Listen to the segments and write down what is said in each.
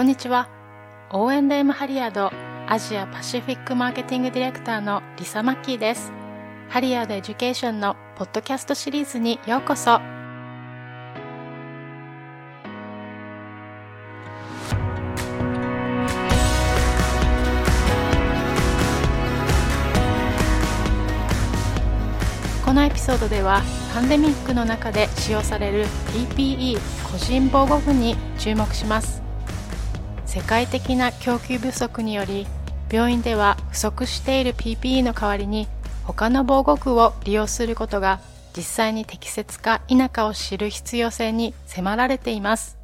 こんにちは。O&M ハリアードアジアパシフィックマーケティングディレクターのリサ・マッキーです。ハリアードエデュケーションのポッドキャストシリーズにようこそ。このエピソードではパンデミックの中で使用される PPE 個人防護服に注目します世界的な供給不足により病院では不足している PPE の代わりに他の防護服を利用することが実際に適切か否かを知る必要性に迫られています。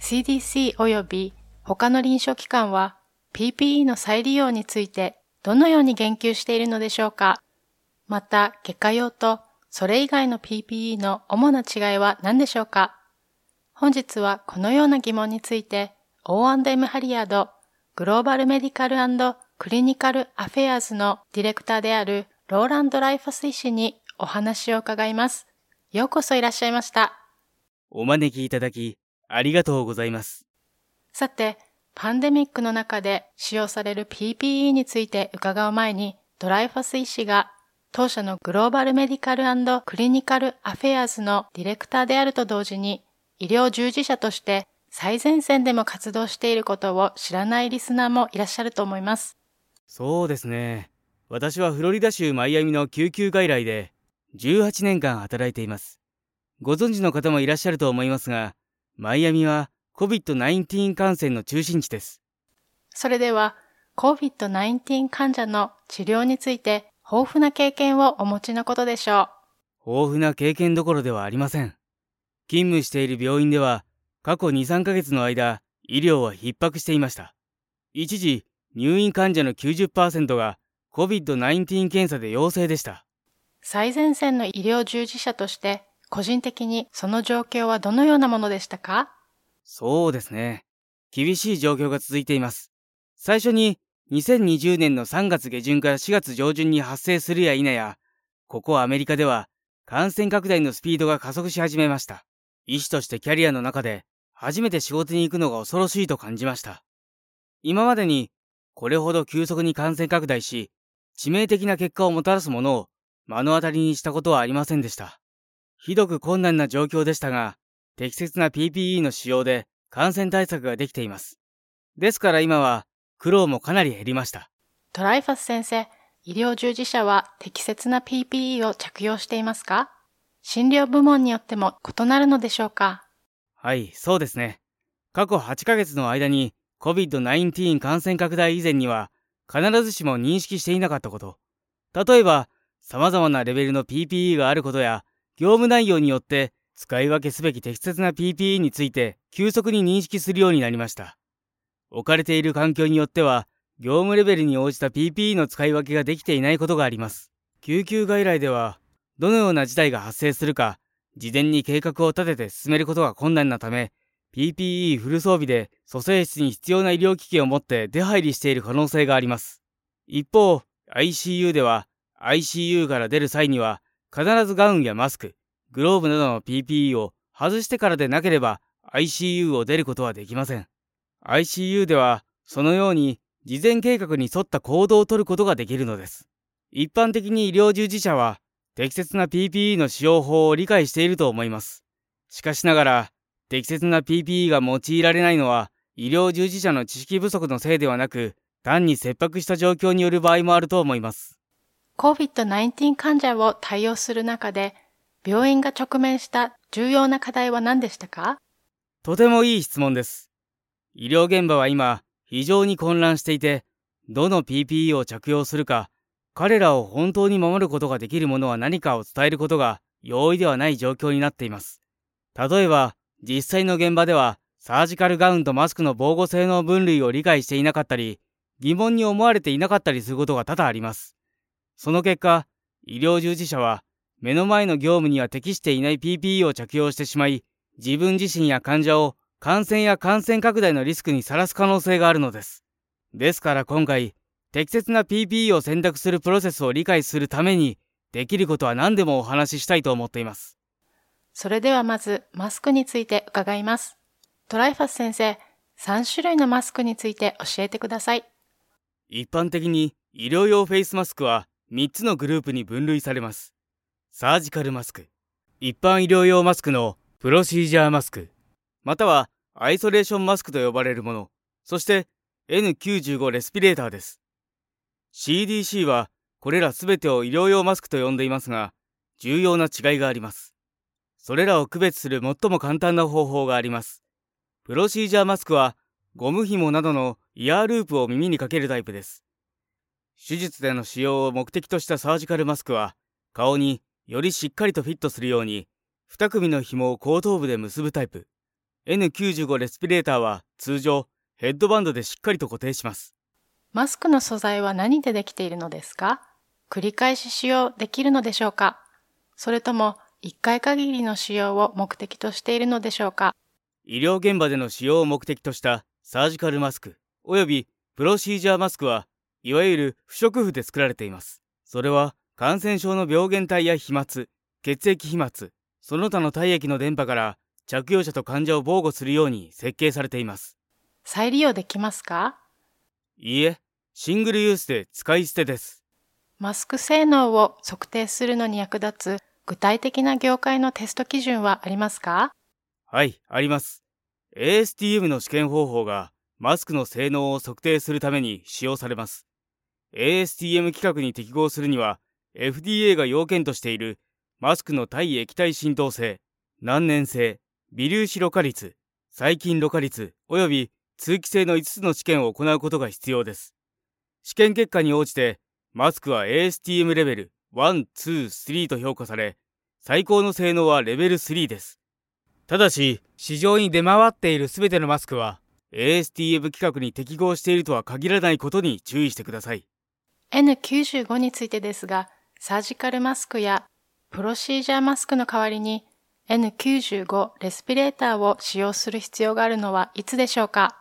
CDC 及び他の臨床機関は PPE の再利用についてどのように言及しているのでしょうか。また、外科用とそれ以外の PPE の主な違いは何でしょうか。本日はこのような疑問について O&M ハリアードグローバルメディカルクリニカルアフェアーズのディレクターであるローランド・ライファス医師にお話を伺います。ようこそいらっしゃいました。お招きいただきありがとうございます。さて、パンデミックの中で使用される PPE について伺う前に、ドライファス医師が当社のグローバルメディカルクリニカルアフェアーズのディレクターであると同時に、医療従事者として最前線でも活動していることを知らないリスナーもいらっしゃると思います。そうですね。私はフロリダ州マイアミの救急外来で18年間働いています。ご存知の方もいらっしゃると思いますが、マイアミは COVID-19 感染の中心地です。それでは COVID-19 患者の治療について豊富な経験をお持ちのことでしょう。豊富な経験どころではありません。勤務している病院では、過去2、3ヶ月の間、医療は逼迫していました。一時、入院患者の90%が COVID-19 検査で陽性でした。最前線の医療従事者として、個人的にその状況はどのようなものでしたか？そうですね。厳しい状況が続いています。最初に2020年の3月下旬から4月上旬に発生するや否や、ここアメリカでは感染拡大のスピードが加速し始めました。医師としてキャリアの中で初めて仕事に行くのが恐ろしいと感じました。今までにこれほど急速に感染拡大し、致命的な結果をもたらすものを目の当たりにしたことはありませんでした。ひどく困難な状況でしたが、適切な PPE の使用で感染対策ができています。ですから今は苦労もかなり減りました。トライファス先生、医療従事者は適切な PPE を着用していますか？診療部門によっても異なるのでしょうか？はい、そうですね。過去8ヶ月の間に COVID-19 感染拡大以前には必ずしも認識していなかったこと。例えば、様々なレベルの PPE があることや、業務内容によって使い分けすべき適切な PPE について急速に認識するようになりました。置かれている環境によっては、業務レベルに応じた PPE の使い分けができていないことがあります。救急外来では、どのような事態が発生するか、事前に計画を立てて進めることが困難なため、PPE フル装備で蘇生室に必要な医療機器を持って出入りしている可能性があります。一方、ICU では、ICU から出る際には、必ずガウンやマスク、グローブなどの PPE を外してからでなければ ICU を出ることはできません。ICU では、そのように事前計画に沿った行動をとることができるのです。一般的に医療従事者は、適切な PPE の使用法を理解していると思います。しかしながら、適切な PPE が用いられないのは、医療従事者の知識不足のせいではなく、単に切迫した状況による場合もあると思います。COVID-19 患者を対応する中で、病院が直面した重要な課題は何でしたか？とてもいい質問です。医療現場は今、非常に混乱していて、どの PPE を着用するか、彼らを本当に守ることができるものは何かを伝えることが容易ではない状況になっています。例えば、実際の現場では、サージカルガウンとマスクの防護性能分類を理解していなかったり、疑問に思われていなかったりすることが多々あります。その結果、医療従事者は、目の前の業務には適していない PPE を着用してしまい、自分自身や患者を感染や感染拡大のリスクにさらす可能性があるのです。ですから今回、適切な PPE を選択するプロセスを理解するために、できることは何でもお話ししたいと思っています。それではまず、マスクについて伺います。トライファス先生、3種類のマスクについて教えてください。一般的に医療用フェイスマスクは3つのグループに分類されます。サージカルマスク、一般医療用マスクのプロシージャーマスク、またはアイソレーションマスクと呼ばれるもの、そして N95 レスピレーターです。CDC はこれらすべてを医療用マスクと呼んでいますが、重要な違いがあります。それらを区別する最も簡単な方法があります。プロシージャーマスクはゴム紐などのイヤーループを耳にかけるタイプです。手術での使用を目的としたサージカルマスクは顔によりしっかりとフィットするように2組の紐を後頭部で結ぶタイプ N95 レスピレーターは通常ヘッドバンドでしっかりと固定しますマスクの素材は何でできているのですか？繰り返し使用できるのでしょうか？それとも1回限りの使用を目的としているのでしょうか？医療現場での使用を目的としたサージカルマスクおよびプロシージャーマスクはいわゆる不織布で作られています。それは感染症の病原体や飛沫血液飛沫その他の体液の電波から着用者と患者を防護するように設計されています。再利用できますか？いいえシングルユースで使い捨てですマスク性能を測定するのに役立つ具体的な業界のテスト基準はありますか？はい、あります。ASTM の試験方法がマスクの性能を測定するために使用されます。ASTM 規格に適合するには FDA が要件としているマスクの対液体浸透性、難燃性、微粒子ろ過率、細菌ろ過率及び通気性の5つの試験を行うことが必要です。試験結果に応じてマスクは ASTM レベル1、2、3と評価され、最高の性能はレベル3です。ただし、市場に出回っているすべてのマスクは、ASTM 規格に適合しているとは限らないことに注意してください。N95 についてですが、サージカルマスクやプロシージャーマスクの代わりに N95 レスピレーターを使用する必要があるのはいつでしょうか？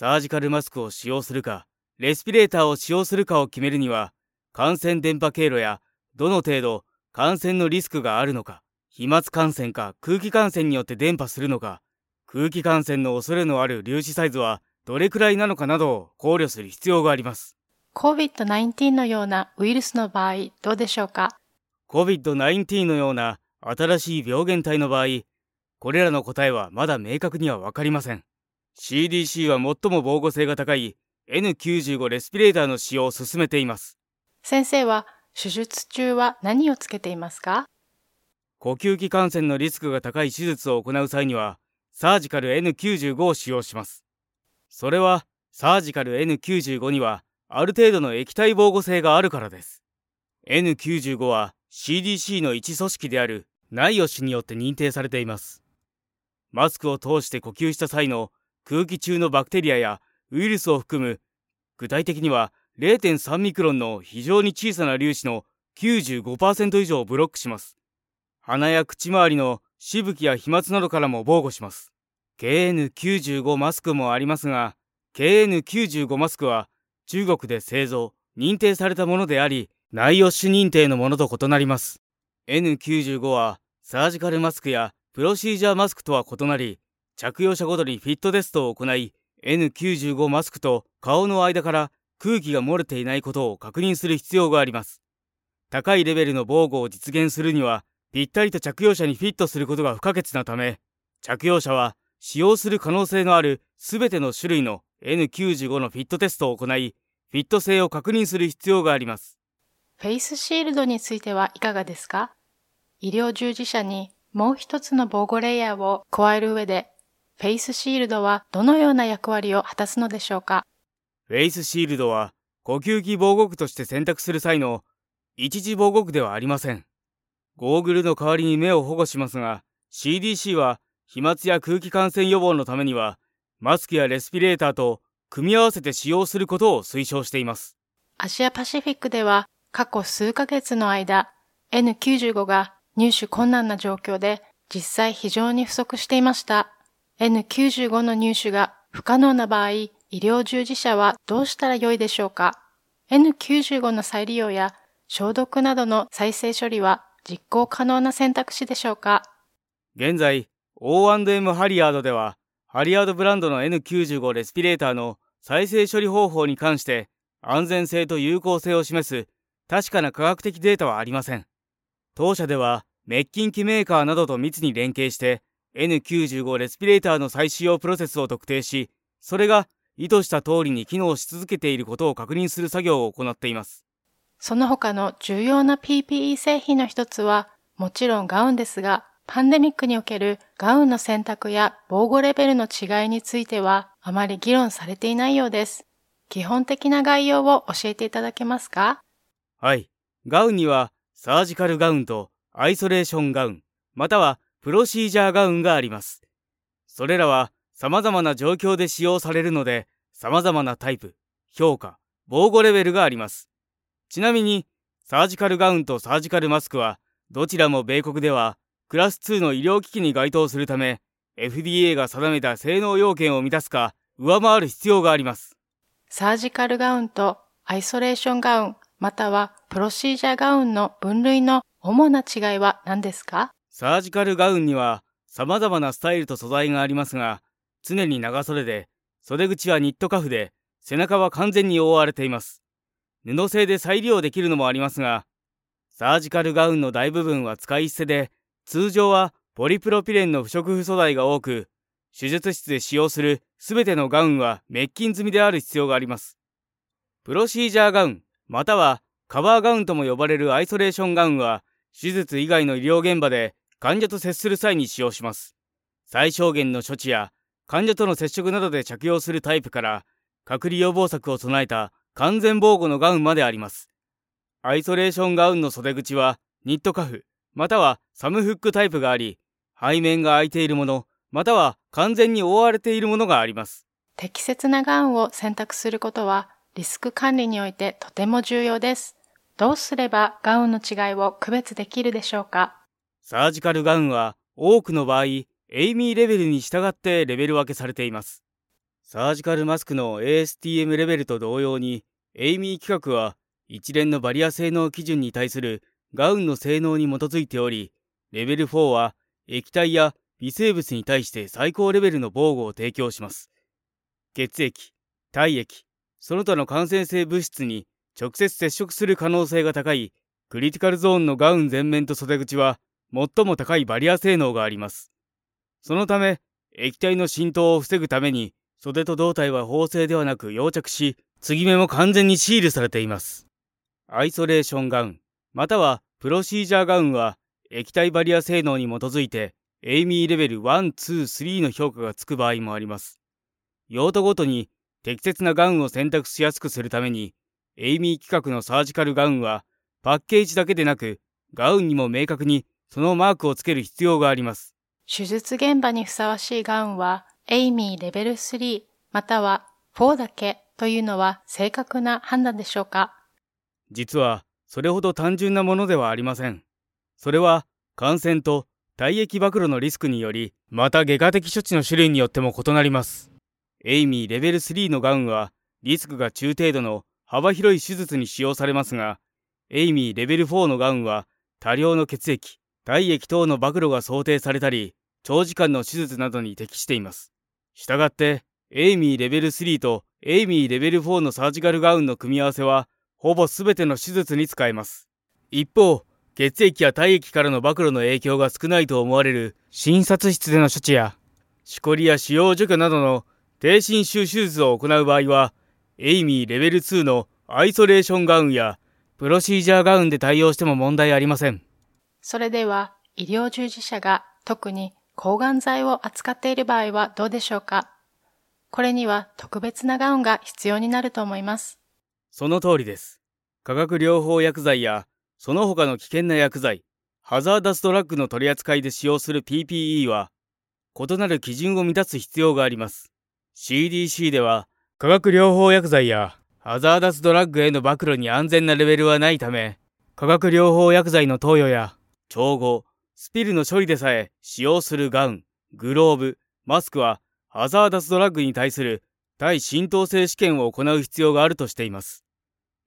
サージカルマスクを使用するか、レスピレーターを使用するかを決めるには、感染電波経路やどの程度感染のリスクがあるのか、飛沫感染か空気感染によって伝播するのか、空気感染の恐れのある粒子サイズはどれくらいなのかなどを考慮する必要があります。COVID-19 のようなウイルスの場合どうでしょうか ?COVID-19 のような新しい病原体の場合、これらの答えはまだ明確にはわかりません。CDC は最も防護性が高い N95 レスピレーターの使用を進めています。先生は手術中は何をつけていますか？呼吸器感染のリスクが高い手術を行う際には、サージカル N95 を使用します。それは、サージカル N95 には、ある程度の液体防護性があるからです。N95 は CDC の一組織である NIOSH によって認定されています。マスクを通して呼吸した際の空気中のバクテリアやウイルスを含む、具体的には0.3ミクロンの非常に小さな粒子の95%以上をブロックします。鼻や口周りのしぶきや飛沫などからも防護します。KN95 マスクもありますが、KN95 マスクは中国で製造、認定されたものであり、内容種認定のものと異なります。N95 はサージカルマスクやプロシージャーマスクとは異なり、着用者ごとにフィットテストを行い、N95 マスクと顔の間から空気が漏れていないことを確認する必要があります。高いレベルの防護を実現するには、ぴったりと着用者にフィットすることが不可欠なため、着用者は使用する可能性のあるすべての種類の N95 のフィットテストを行い、フィット性を確認する必要があります。フェイスシールドについてはいかがですか？医療従事者にもう一つの防護レイヤーを加える上で、フェイスシールドはどのような役割を果たすのでしょうか？フェイスシールドは呼吸器防護具として選択する際の一時防護具ではありません。ゴーグルの代わりに目を保護しますが、CDC は飛沫や空気感染予防のためには、マスクやレスピレーターと組み合わせて使用することを推奨しています。アジアパシフィックでは過去数ヶ月の間、N95 が入手困難な状況で実際非常に不足していました。N95 の入手が不可能な場合、医療従事者はどうしたらよいでしょうか ?N95 の再利用や消毒などの再生処理は実行可能な選択肢でしょうか？現在、O&M ハリアードではハリアードブランドの N95 レスピレーターの再生処理方法に関して安全性と有効性を示す確かな科学的データはありません。当社ではメッキン機メーカーなどと密に連携して N95 レスピレーターの再使用プロセスを特定し、それが意図した通りに機能し続けていることを確認する作業を行っています。その他の重要な PPE 製品の一つは、もちろんガウンですが、パンデミックにおけるガウンの選択や防護レベルの違いについてはあまり議論されていないようです。基本的な概要を教えていただけますか？はい。ガウンにはサージカルガウンとアイソレーションガウン、またはプロシージャーガウンがあります。それらは様々な状況で使用されるので、様々なタイプ、評価、防護レベルがあります。ちなみに、サージカルガウンとサージカルマスクは、どちらも米国ではクラス2の医療機器に該当するため、FDA が定めた性能要件を満たすか、上回る必要があります。サージカルガウンとアイソレーションガウン、またはプロシージャーガウンの分類の主な違いは何ですか？サージカルガウンには様々なスタイルと素材がありますが、常に長袖で、袖口はニットカフで、背中は完全に覆われています。布製で再利用できるのもありますが、サージカルガウンの大部分は使い捨てで、通常はポリプロピレンの不織布素材が多く、手術室で使用するすべてのガウンは滅菌済みである必要があります。プロシージャーガウン、またはカバーガウンとも呼ばれるアイソレーションガウンは、手術以外の医療現場で患者と接する際に使用します。最小限の処置や患者との接触などで着用するタイプから、隔離予防策を備えた完全防護のガウンまであります。アイソレーションガウンの袖口はニットカフ、またはサムフックタイプがあり、背面が開いているもの、または完全に覆われているものがあります。適切なガウンを選択することは、リスク管理においてとても重要です。どうすればガウンの違いを区別できるでしょうか？サージカルガウンは多くの場合、エイミーレベルに従ってレベル分けされています。サージカルマスクの ASTM レベルと同様に、エイミー規格は一連のバリア性能基準に対するガウンの性能に基づいており、レベル4は液体や微生物に対して最高レベルの防護を提供します。血液、体液、その他の感染性物質に直接接触する可能性が高いクリティカルゾーンのガウン前面と袖口は最も高いバリア性能があります。そのため、液体の浸透を防ぐために袖と胴体は縫製ではなく溶着し、継ぎ目も完全にシールされています。アイソレーションガウン、またはプロシージャーガウンは液体バリア性能に基づいてエイミーレベル1、2、3の評価がつく場合もあります。用途ごとに適切なガウンを選択しやすくするために、エイミー規格のサージカルガウンはパッケージだけでなく、ガウンにも明確にそのマークをつける必要があります。手術現場にふさわしいガウンは、エイミーレベル3または4だけというのは正確な判断でしょうか？実はそれほど単純なものではありません。それは感染と体液暴露のリスクにより、また外科的処置の種類によっても異なります。エイミーレベル3のガウンは、リスクが中程度の幅広い手術に使用されますが、エイミーレベル4のガウンは、多量の血液、体液等の暴露が想定されたり、長時間の手術などに適しています。したがって、エイミーレベル3とエイミーレベル4のサージカルガウンの組み合わせは、ほぼ全ての手術に使えます。一方、血液や体液からの暴露の影響が少ないと思われる診察室での処置や、しこりや使用除去などの低侵襲手術を行う場合は、エイミーレベル2のアイソレーションガウンやプロシージャーガウンで対応しても問題ありません。それでは、医療従事者が特に抗がん剤を扱っている場合はどうでしょうか？これには特別なガウンが必要になると思います。その通りです。化学療法薬剤やその他の危険な薬剤、ハザーダスドラッグの取り扱いで使用する PPE は、異なる基準を満たす必要があります。CDC では、化学療法薬剤やハザーダスドラッグへの暴露に安全なレベルはないため、化学療法薬剤の投与や調合、スピルの処理でさえ使用するガウン、グローブ、マスクはハザーダスドラッグに対する対浸透性試験を行う必要があるとしています。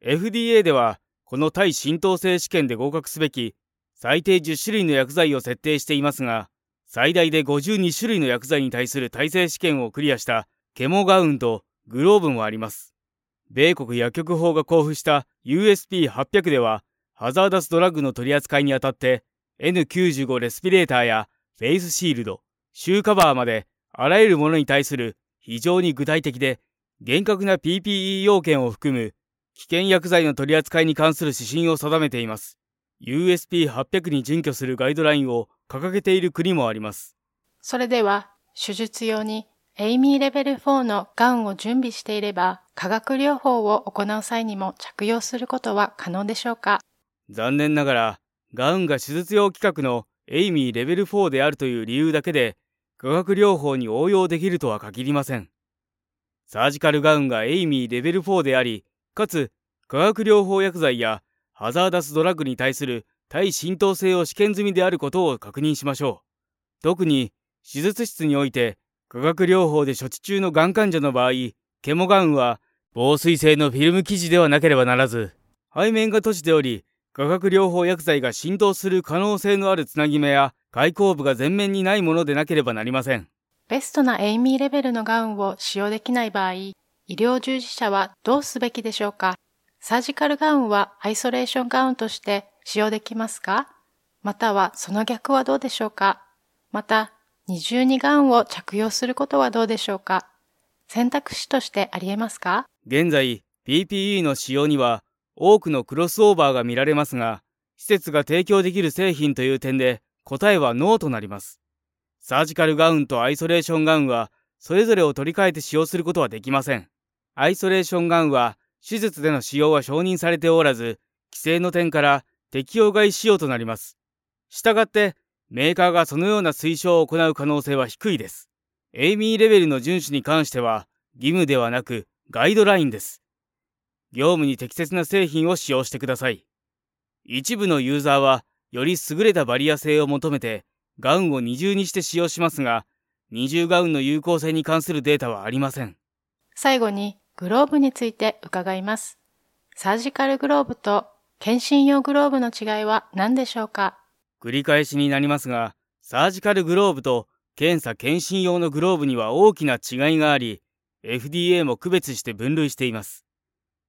FDA ではこの対浸透性試験で合格すべき最低10種類の薬剤を設定していますが、最大で52種類の薬剤に対する耐性試験をクリアしたケモガウンとグローブもあります。米国薬局法が交付した USP800 では、ハザーダスドラッグの取り扱いにあたって N95 レスピレーターやフェイスシールド、シューカバーまであらゆるものに対する非常に具体的で厳格な PPE 要件を含む危険薬剤の取り扱いに関する指針を定めています。USP800 に準拠するガイドラインを掲げている国もあります。それでは、手術用にエイミーレベル4のガウンを準備していれば、化学療法を行う際にも着用することは可能でしょうか？残念ながら、ガウンが手術用規格のエイミーレベル4であるという理由だけで、化学療法に応用できるとは限りません。サージカルガウンがエイミーレベル4であり、かつ化学療法薬剤やハザーダスドラッグに対する対浸透性を試験済みであることを確認しましょう。特に手術室において化学療法で処置中のがん患者の場合、ケモガウンは防水性のフィルム生地ではなければならず、背面が閉じており、化学療法薬剤が浸透する可能性のあるつなぎ目や開口部が全面にないものでなければなりません。ベストなエイミーレベルのガウンを使用できない場合、医療従事者はどうすべきでしょうか？サージカルガウンはアイソレーションガウンとして使用できますか？またはその逆はどうでしょうか？また、二重にガウンを着用することはどうでしょうか？選択肢としてあり得ますか？現在、PPE の使用には多くのクロスオーバーが見られますが、施設が提供できる製品という点で答えはノーとなります。サージカルガウンとアイソレーションガウンはそれぞれを取り替えて使用することはできません。アイソレーションガウンは手術での使用は承認されておらず、規制の点から適用外使用となります。したがって、メーカーがそのような推奨を行う可能性は低いです。エイミーレベルの遵守に関しては、義務ではなくガイドラインです。業務に適切な製品を使用してください。一部のユーザーは、より優れたバリア性を求めて、ガウンを二重にして使用しますが、二重ガウンの有効性に関するデータはありません。最後に、グローブについて伺います。サージカルグローブと検診用グローブの違いは何でしょうか？繰り返しになりますが、サージカルグローブと検査検診用のグローブには大きな違いがあり、FDA も区別して分類しています。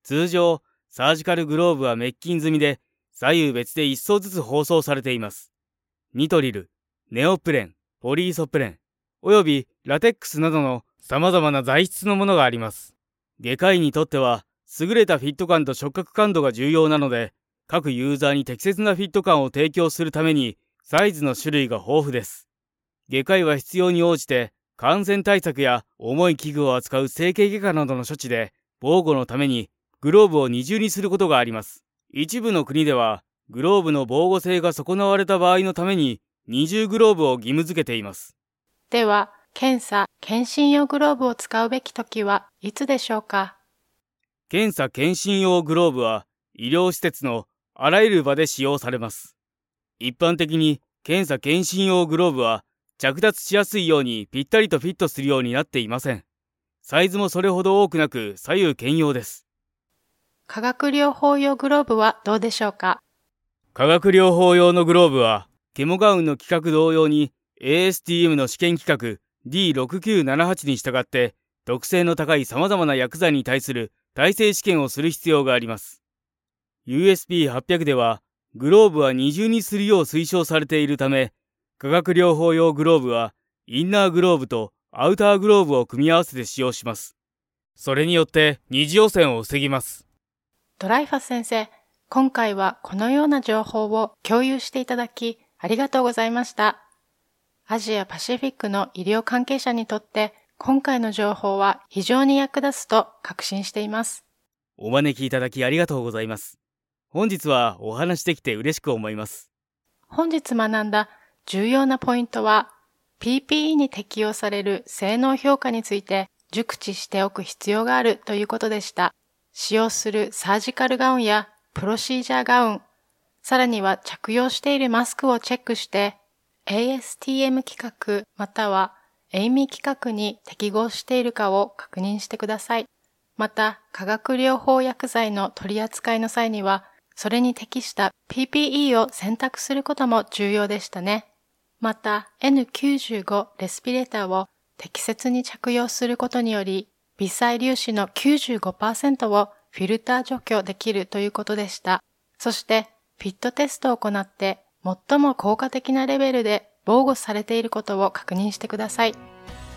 通常、サージカルグローブは滅菌済みで、左右別で1層ずつ包装されています。ニトリル、ネオプレン、ポリイソプレン、およびラテックスなどの様々な材質のものがあります。外科医にとっては、優れたフィット感と触覚感度が重要なので、各ユーザーに適切なフィット感を提供するために、サイズの種類が豊富です。外科医は必要に応じて、感染対策や重い器具を扱う整形外科などの処置で、防護のためにグローブを二重にすることがあります。一部の国では、グローブの防護性が損なわれた場合のために、二重グローブを義務付けています。では、検査、検診用グローブを使うべき時はいつでしょうか？検査、検診用グローブは、医療施設のあらゆる場で使用されます。一般的に、検査、検診用グローブは、着脱しやすいようにぴったりとフィットするようになっていません。サイズもそれほど多くなく左右兼用です。化学療法用グローブはどうでしょうか？化学療法用のグローブは、ケモガウンの規格同様に ASTM の試験規格 D6978 に従って特性の高い様々な薬剤に対する耐性試験をする必要があります。USB800 ではグローブは二重にするよう推奨されているため、化学療法用グローブはインナーグローブとアウターグローブを組み合わせて使用します。それによって二次汚染を防ぎます。ドライファス先生、今回はこのような情報を共有していただきありがとうございました。アジアパシフィックの医療関係者にとって今回の情報は非常に役立つと確信しています。お招きいただきありがとうございます。本日はお話できて嬉しく思います。本日学んだ重要なポイントは PPE に適用される性能評価について熟知しておく必要があるということでした。使用するサージカルガウンやプロシージャーガウン、さらには着用しているマスクをチェックして ASTM 規格または AMI 規格に適合しているかを確認してください。また、化学療法薬剤の取り扱いの際には、それに適した PPE を選択することも重要でしたね。また N95 レスピレーターを適切に着用することにより、微細粒子の95%をフィルター除去できるということでした。そして、フィットテストを行って、最も効果的なレベルで防護されていることを確認してください。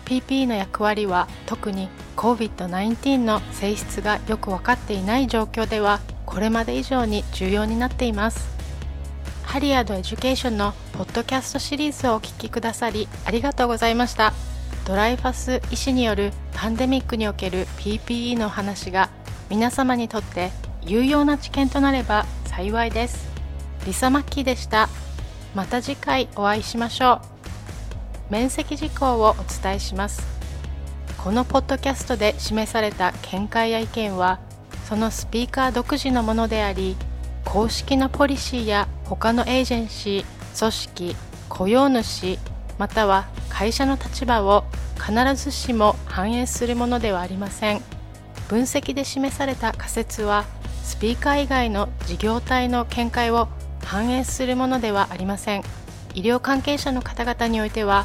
PP の役割は特に COVID-19 の性質がよくわかっていない状況ではこれまで以上に重要になっています。ハリアードエデュケーションのポッドキャストシリーズをお聞きくださりありがとうございました。ドライファス医師によるパンデミックにおける PPE の話が皆様にとって有用な知見となれば幸いです。リサ・マッキーでした。また次回お会いしましょう。面積事項をお伝えします。このポッドキャストで示された見解や意見は、そのスピーカー独自のものであり、公式のポリシーや他のエージェンシー、組織、雇用主、または会社の立場を必ずしも反映するものではありません分析で示された仮説はスピーカー以外の事業体の見解を反映するものではありません医療関係者の方々においては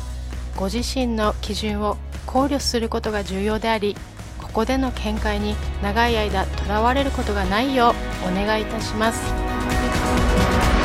ご自身の基準を考慮することが重要でありここでの見解に長い間とらわれることがないようお願いいたします。